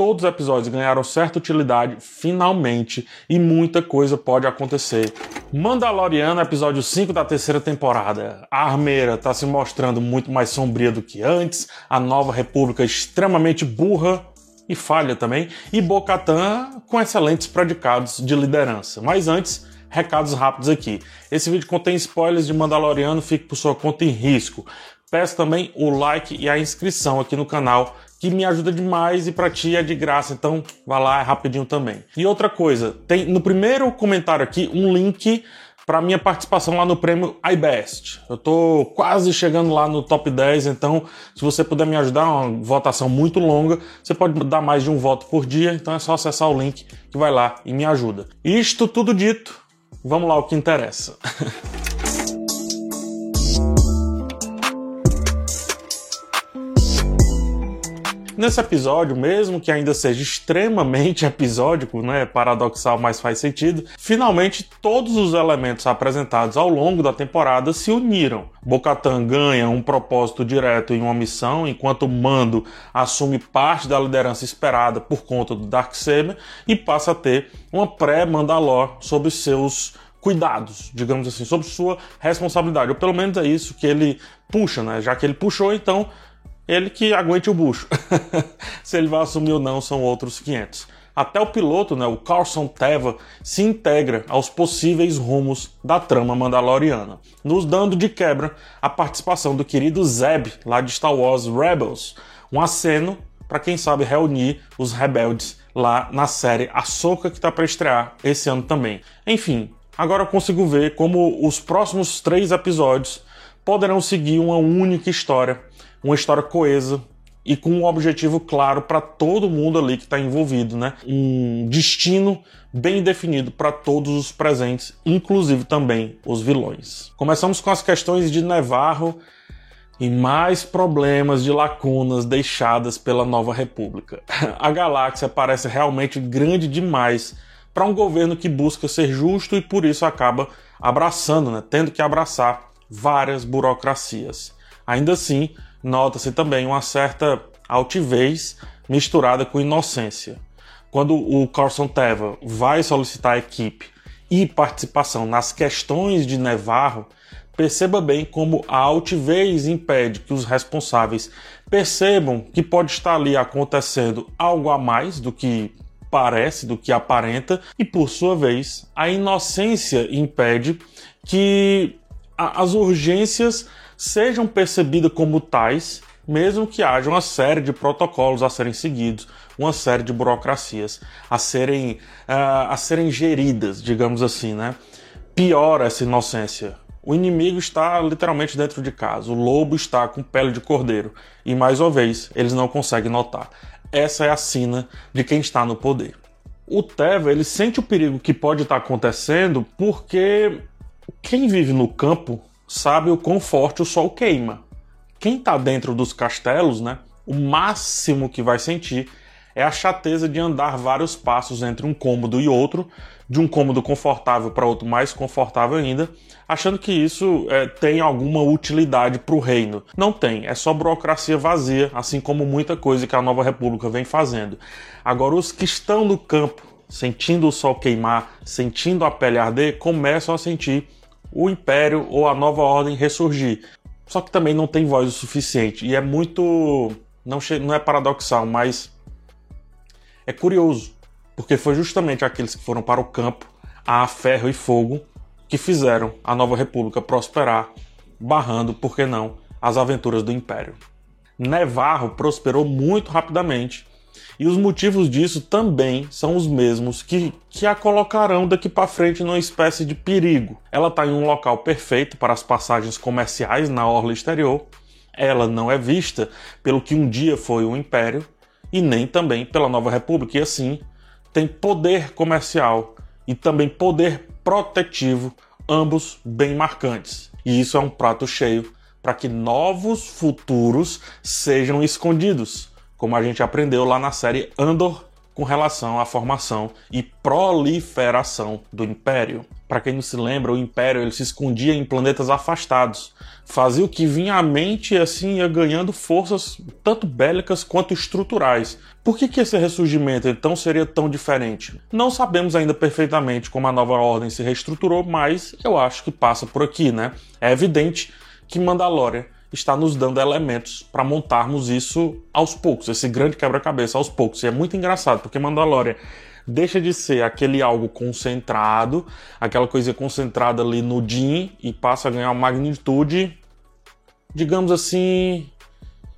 todos os episódios ganharam certa utilidade, finalmente, e muita coisa pode acontecer. Mandaloriano, episódio 5 da terceira temporada. A armeira está se mostrando muito mais sombria do que antes, a nova república extremamente burra e falha também, e Bocatan com excelentes predicados de liderança. Mas antes, recados rápidos aqui. Esse vídeo contém spoilers de Mandaloriano, fique por sua conta em risco. Peço também o like e a inscrição aqui no canal, que me ajuda demais e para ti é de graça, então vá lá, é rapidinho também. E outra coisa, tem no primeiro comentário aqui um link para minha participação lá no prêmio iBest. Eu tô quase chegando lá no top 10, então se você puder me ajudar, uma votação muito longa, você pode dar mais de um voto por dia, então é só acessar o link que vai lá e me ajuda. Isto tudo dito, vamos lá o que interessa. Nesse episódio, mesmo que ainda seja extremamente episódico, né, paradoxal, mas faz sentido, finalmente todos os elementos apresentados ao longo da temporada se uniram. Bocatan ganha um propósito direto em uma missão, enquanto Mando assume parte da liderança esperada por conta do Darksaber e passa a ter uma pré-Mandalor sob seus cuidados, digamos assim, sob sua responsabilidade. Ou pelo menos é isso que ele puxa, né? Já que ele puxou, então ele que aguente o bucho. Se ele vai assumir ou não são outros 500. Até o piloto, né, o Carson Teva, se integra aos possíveis rumos da trama mandaloriana, nos dando de quebra a participação do querido Zeb, lá de Star Wars Rebels, um aceno para quem sabe reunir os rebeldes lá na série Ahsoka que está para estrear esse ano também. Enfim, agora eu consigo ver como os próximos três episódios poderão seguir uma única história uma história coesa e com um objetivo claro para todo mundo ali que está envolvido, né? Um destino bem definido para todos os presentes, inclusive também os vilões. Começamos com as questões de Nevarro e mais problemas de lacunas deixadas pela Nova República. A galáxia parece realmente grande demais para um governo que busca ser justo e por isso acaba abraçando, né? tendo que abraçar várias burocracias. Ainda assim, nota-se também uma certa altivez misturada com inocência. Quando o Carson Teva vai solicitar equipe e participação nas questões de Nevarro, perceba bem como a altivez impede que os responsáveis percebam que pode estar ali acontecendo algo a mais do que parece, do que aparenta, e por sua vez, a inocência impede que as urgências sejam percebidas como tais, mesmo que haja uma série de protocolos a serem seguidos, uma série de burocracias a serem, uh, a serem geridas, digamos assim, né? Piora essa inocência. O inimigo está literalmente dentro de casa, o lobo está com pele de cordeiro, e mais uma vez eles não conseguem notar. Essa é a sina de quem está no poder. O Teva ele sente o perigo que pode estar acontecendo porque quem vive no campo sabe o quão forte o sol queima. Quem está dentro dos castelos, né, o máximo que vai sentir é a chateza de andar vários passos entre um cômodo e outro, de um cômodo confortável para outro mais confortável ainda, achando que isso é, tem alguma utilidade para o reino. Não tem, é só burocracia vazia, assim como muita coisa que a Nova República vem fazendo. Agora, os que estão no campo, sentindo o sol queimar, sentindo a pele arder, começam a sentir o Império ou a Nova Ordem ressurgir. Só que também não tem voz o suficiente. E é muito. Não, não é paradoxal, mas é curioso. Porque foi justamente aqueles que foram para o campo a ferro e fogo que fizeram a Nova República prosperar, barrando, por que não, as aventuras do Império. Nevarro prosperou muito rapidamente e os motivos disso também são os mesmos que, que a colocarão daqui para frente numa espécie de perigo. Ela está em um local perfeito para as passagens comerciais na orla exterior. Ela não é vista pelo que um dia foi o Império e nem também pela Nova República, e assim tem poder comercial e também poder protetivo, ambos bem marcantes. E isso é um prato cheio para que novos futuros sejam escondidos como a gente aprendeu lá na série Andor com relação à formação e proliferação do Império. Para quem não se lembra, o Império ele se escondia em planetas afastados, fazia o que vinha à mente e assim ia ganhando forças tanto bélicas quanto estruturais. Por que, que esse ressurgimento então seria tão diferente? Não sabemos ainda perfeitamente como a nova ordem se reestruturou, mas eu acho que passa por aqui, né? É evidente que Mandalorian está nos dando elementos para montarmos isso aos poucos, esse grande quebra-cabeça aos poucos. E é muito engraçado, porque Mandalorian deixa de ser aquele algo concentrado, aquela coisa concentrada ali no Din e passa a ganhar uma magnitude, digamos assim,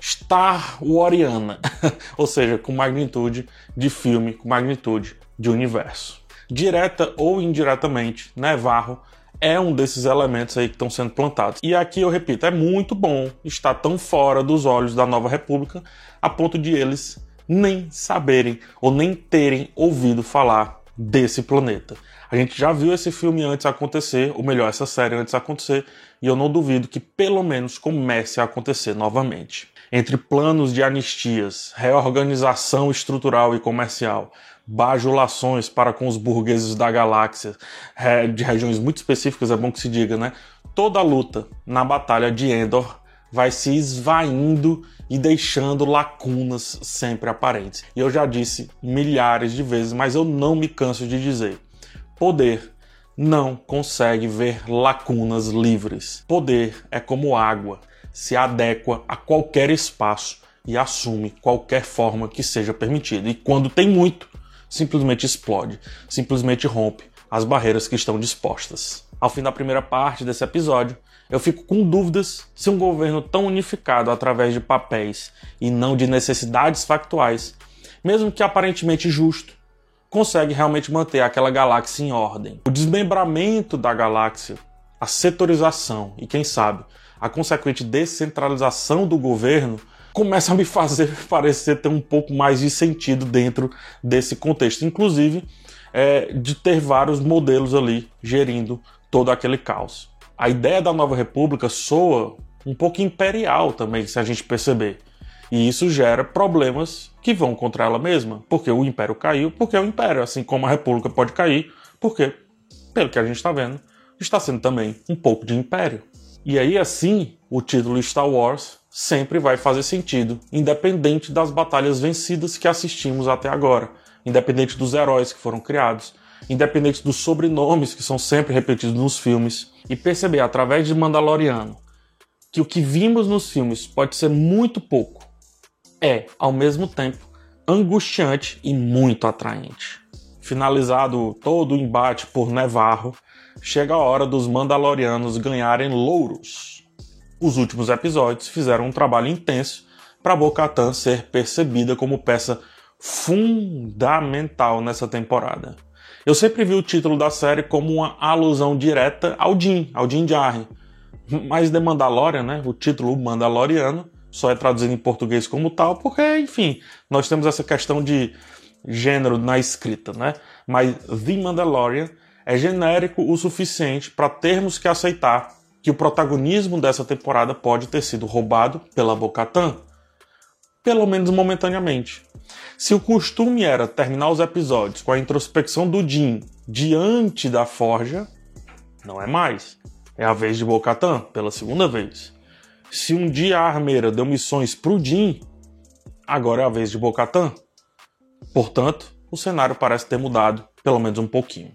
Star Wariana, ou seja, com magnitude de filme, com magnitude de universo. Direta ou indiretamente, Nevarro é um desses elementos aí que estão sendo plantados. E aqui eu repito, é muito bom estar tão fora dos olhos da nova república a ponto de eles nem saberem ou nem terem ouvido falar desse planeta. A gente já viu esse filme antes acontecer, ou melhor, essa série antes acontecer, e eu não duvido que pelo menos comece a acontecer novamente. Entre planos de anistias, reorganização estrutural e comercial, bajulações para com os burgueses da galáxia, de regiões muito específicas, é bom que se diga, né? Toda a luta na Batalha de Endor vai se esvaindo e deixando lacunas sempre aparentes. E eu já disse milhares de vezes, mas eu não me canso de dizer: poder não consegue ver lacunas livres. Poder é como água, se adequa a qualquer espaço e assume qualquer forma que seja permitida. E quando tem muito, simplesmente explode, simplesmente rompe as barreiras que estão dispostas. Ao fim da primeira parte desse episódio, eu fico com dúvidas se um governo tão unificado através de papéis e não de necessidades factuais, mesmo que aparentemente justo, consegue realmente manter aquela galáxia em ordem. O desmembramento da galáxia, a setorização e, quem sabe, a consequente descentralização do governo começa a me fazer parecer ter um pouco mais de sentido dentro desse contexto, inclusive é, de ter vários modelos ali gerindo todo aquele caos. A ideia da nova república soa um pouco imperial também, se a gente perceber. E isso gera problemas que vão contra ela mesma, porque o império caiu, porque é o império, assim como a república pode cair, porque, pelo que a gente está vendo, está sendo também um pouco de império. E aí, assim, o título Star Wars sempre vai fazer sentido, independente das batalhas vencidas que assistimos até agora, independente dos heróis que foram criados, independente dos sobrenomes que são sempre repetidos nos filmes, e perceber através de Mandaloriano que o que vimos nos filmes pode ser muito pouco, é, ao mesmo tempo, angustiante e muito atraente. Finalizado todo o embate por Nevarro, chega a hora dos Mandalorianos ganharem louros os últimos episódios fizeram um trabalho intenso para Bo-Katan ser percebida como peça fundamental nessa temporada. Eu sempre vi o título da série como uma alusão direta ao Din, ao Din Djarin. Mas The Mandalorian, né, o título Mandaloriano, só é traduzido em português como tal, porque, enfim, nós temos essa questão de gênero na escrita, né? Mas The Mandalorian é genérico o suficiente para termos que aceitar que o protagonismo dessa temporada pode ter sido roubado pela Bocatan, pelo menos momentaneamente. Se o costume era terminar os episódios com a introspecção do Jin diante da forja, não é mais. É a vez de Bocatan, pela segunda vez. Se um dia a armeira deu missões pro Jin, agora é a vez de Bocatan. Portanto, o cenário parece ter mudado, pelo menos um pouquinho.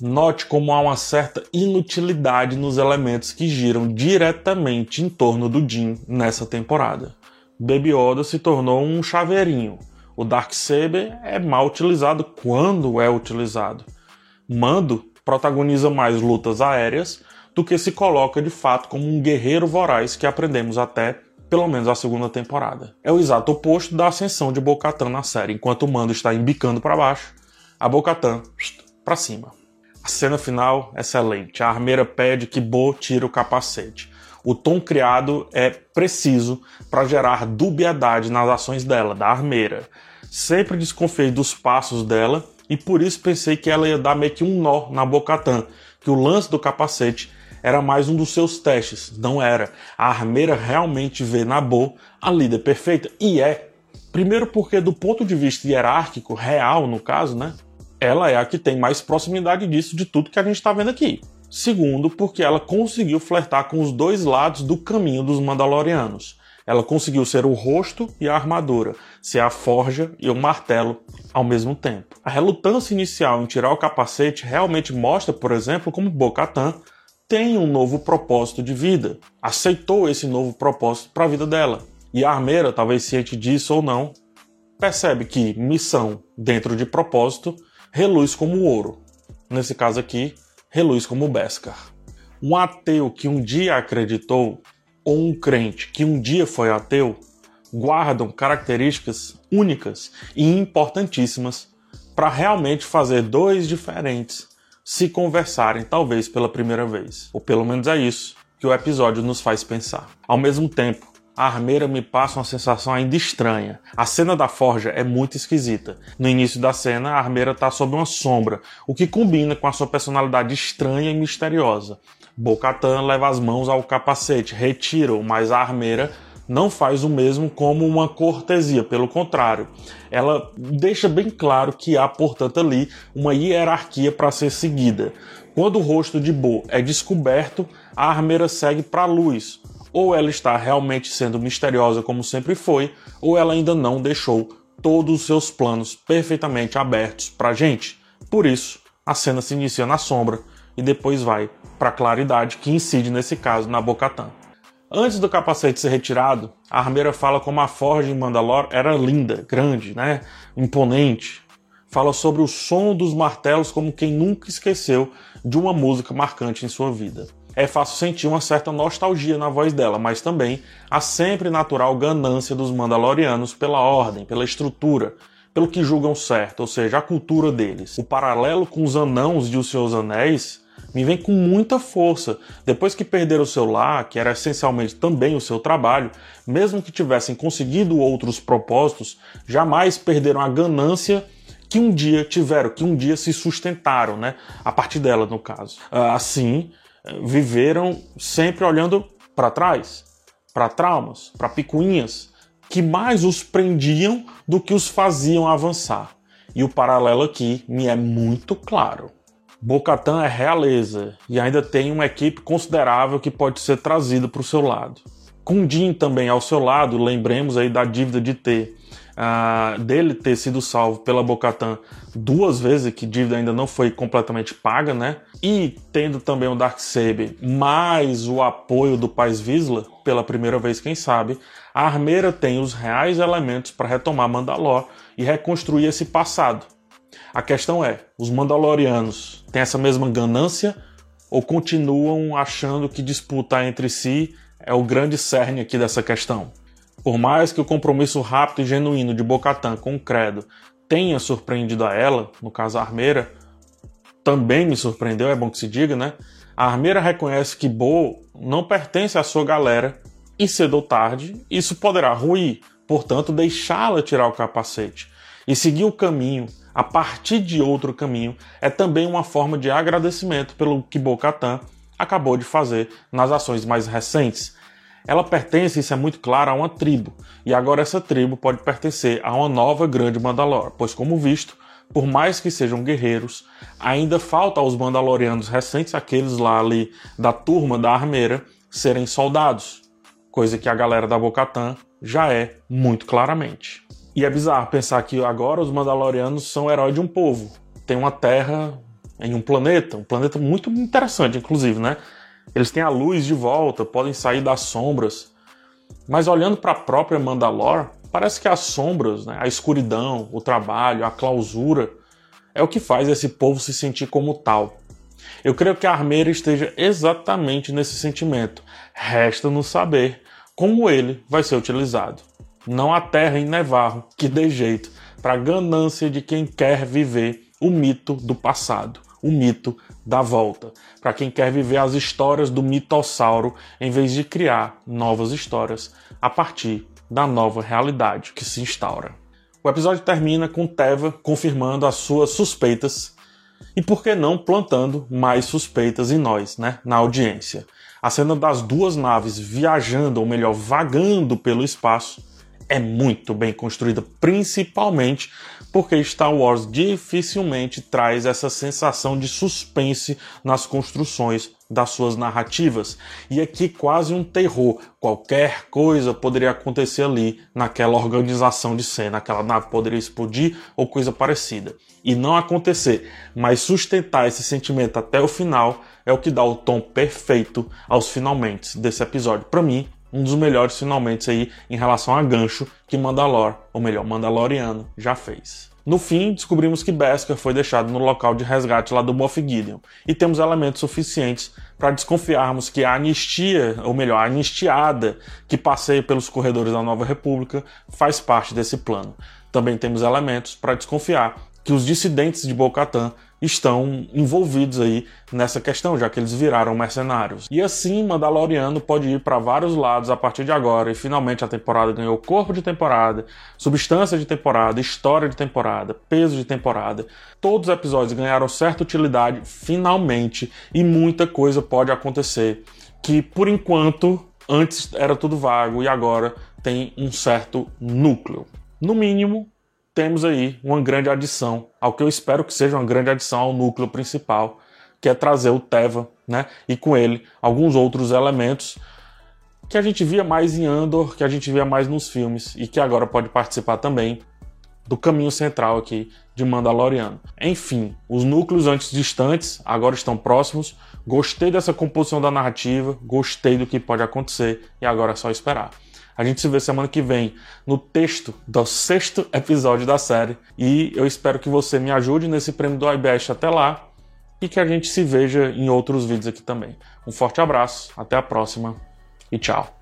Note como há uma certa inutilidade nos elementos que giram diretamente em torno do Jin nessa temporada. Baby Yoda se tornou um chaveirinho. O Darksaber é mal utilizado quando é utilizado. Mando protagoniza mais lutas aéreas do que se coloca de fato como um guerreiro voraz que aprendemos até pelo menos a segunda temporada. É o exato oposto da ascensão de Bo-Katan na série, enquanto o Mando está embicando para baixo, a Bo-Katan para cima. A cena final, excelente. A armeira pede que Bo tire o capacete. O tom criado é preciso para gerar dubiedade nas ações dela, da armeira. Sempre desconfiei dos passos dela e por isso pensei que ela ia dar meio que um nó na Bocatan, que o lance do capacete era mais um dos seus testes. Não era. A armeira realmente vê na Bo a líder perfeita e é. Primeiro porque do ponto de vista hierárquico, real no caso, né? Ela é a que tem mais proximidade disso de tudo que a gente está vendo aqui. Segundo, porque ela conseguiu flertar com os dois lados do caminho dos Mandalorianos. Ela conseguiu ser o rosto e a armadura, ser a forja e o martelo ao mesmo tempo. A relutância inicial em tirar o capacete realmente mostra, por exemplo, como Bo-Katan tem um novo propósito de vida, aceitou esse novo propósito para a vida dela. E a armeira, talvez ciente disso ou não, percebe que missão dentro de propósito reluz como ouro. Nesse caso aqui, reluz como Beskar. Um ateu que um dia acreditou, ou um crente que um dia foi ateu, guardam características únicas e importantíssimas para realmente fazer dois diferentes se conversarem, talvez pela primeira vez. Ou pelo menos é isso que o episódio nos faz pensar. Ao mesmo tempo, a armeira me passa uma sensação ainda estranha. A cena da forja é muito esquisita. No início da cena, a armeira está sob uma sombra, o que combina com a sua personalidade estranha e misteriosa. Bocatan leva as mãos ao capacete, retira-o, mas a armeira não faz o mesmo como uma cortesia, pelo contrário, ela deixa bem claro que há, portanto, ali uma hierarquia para ser seguida. Quando o rosto de Bo é descoberto, a armeira segue para a luz, ou ela está realmente sendo misteriosa como sempre foi, ou ela ainda não deixou todos os seus planos perfeitamente abertos para gente. Por isso, a cena se inicia na sombra e depois vai para a claridade que incide nesse caso na Bocatan. Antes do capacete ser retirado, a armeira fala como a forja em Mandalor era linda, grande, né? imponente. Fala sobre o som dos martelos como quem nunca esqueceu de uma música marcante em sua vida é fácil sentir uma certa nostalgia na voz dela, mas também a sempre natural ganância dos Mandalorianos pela ordem, pela estrutura, pelo que julgam certo, ou seja, a cultura deles. O paralelo com os anãos de Os Seus Anéis me vem com muita força. Depois que perderam o seu lar, que era essencialmente também o seu trabalho, mesmo que tivessem conseguido outros propósitos, jamais perderam a ganância que um dia tiveram, que um dia se sustentaram, né? A partir dela, no caso. Ah, assim, viveram sempre olhando para trás, para traumas, para picuinhas, que mais os prendiam do que os faziam avançar. E o paralelo aqui me é muito claro. Bocatan é realeza e ainda tem uma equipe considerável que pode ser trazida para o seu lado. Com Din também ao seu lado, lembremos aí da dívida de ter uh, dele ter sido salvo pela Bocatan duas vezes, que dívida ainda não foi completamente paga, né? E tendo também o Darksaber mais o apoio do Paz Vizsla, pela primeira vez, quem sabe, a Armeira tem os reais elementos para retomar Mandalor e reconstruir esse passado. A questão é, os Mandalorianos têm essa mesma ganância ou continuam achando que disputar entre si é o grande cerne aqui dessa questão? Por mais que o compromisso rápido e genuíno de Bocatan com o Credo tenha surpreendido a ela, no caso a Armeira, também me surpreendeu, é bom que se diga, né? A Armeira reconhece que Bo não pertence à sua galera e cedo ou tarde isso poderá ruir, portanto deixá-la tirar o capacete e seguir o caminho a partir de outro caminho é também uma forma de agradecimento pelo que Bo-Katan acabou de fazer nas ações mais recentes, ela pertence, isso é muito claro, a uma tribo, e agora essa tribo pode pertencer a uma nova grande Mandalor, pois, como visto, por mais que sejam guerreiros, ainda falta aos Mandalorianos recentes, aqueles lá ali da turma da armeira, serem soldados, coisa que a galera da Bocatan já é muito claramente. E é bizarro pensar que agora os Mandalorianos são heróis de um povo. Tem uma terra em um planeta, um planeta muito interessante, inclusive, né? Eles têm a luz de volta, podem sair das sombras. Mas olhando para a própria Mandalor, parece que as sombras, né, a escuridão, o trabalho, a clausura, é o que faz esse povo se sentir como tal. Eu creio que a armeira esteja exatamente nesse sentimento. Resta-nos saber como ele vai ser utilizado. Não há terra em Nevarro que dê jeito para a ganância de quem quer viver o mito do passado o mito da volta, para quem quer viver as histórias do mitossauro em vez de criar novas histórias a partir da nova realidade que se instaura. O episódio termina com Teva confirmando as suas suspeitas e por que não plantando mais suspeitas em nós, né, na audiência. A cena das duas naves viajando, ou melhor, vagando pelo espaço, é muito bem construída, principalmente porque Star Wars dificilmente traz essa sensação de suspense nas construções das suas narrativas. E aqui quase um terror. Qualquer coisa poderia acontecer ali naquela organização de cena. Aquela nave poderia explodir ou coisa parecida. E não acontecer, mas sustentar esse sentimento até o final é o que dá o tom perfeito aos finalmente desse episódio. Para mim, um dos melhores finalmente aí em relação a gancho que Mandalor, ou melhor, Mandaloriano, já fez. No fim, descobrimos que Beskar foi deixado no local de resgate lá do Moff Gideon, e temos elementos suficientes para desconfiarmos que a anistia, ou melhor, a anistiada que passeia pelos corredores da Nova República faz parte desse plano. Também temos elementos para desconfiar que os dissidentes de Bocatan estão envolvidos aí nessa questão, já que eles viraram mercenários. E assim, Mandaloriano pode ir para vários lados a partir de agora, e finalmente a temporada ganhou corpo de temporada, substância de temporada, história de temporada, peso de temporada. Todos os episódios ganharam certa utilidade, finalmente, e muita coisa pode acontecer que, por enquanto, antes era tudo vago e agora tem um certo núcleo. No mínimo, temos aí uma grande adição, ao que eu espero que seja uma grande adição ao núcleo principal, que é trazer o Teva, né? E com ele alguns outros elementos que a gente via mais em Andor, que a gente via mais nos filmes e que agora pode participar também do caminho central aqui de Mandaloriano. Enfim, os núcleos antes distantes agora estão próximos. Gostei dessa composição da narrativa, gostei do que pode acontecer e agora é só esperar. A gente se vê semana que vem no texto do sexto episódio da série. E eu espero que você me ajude nesse prêmio do iBest até lá. E que a gente se veja em outros vídeos aqui também. Um forte abraço, até a próxima e tchau.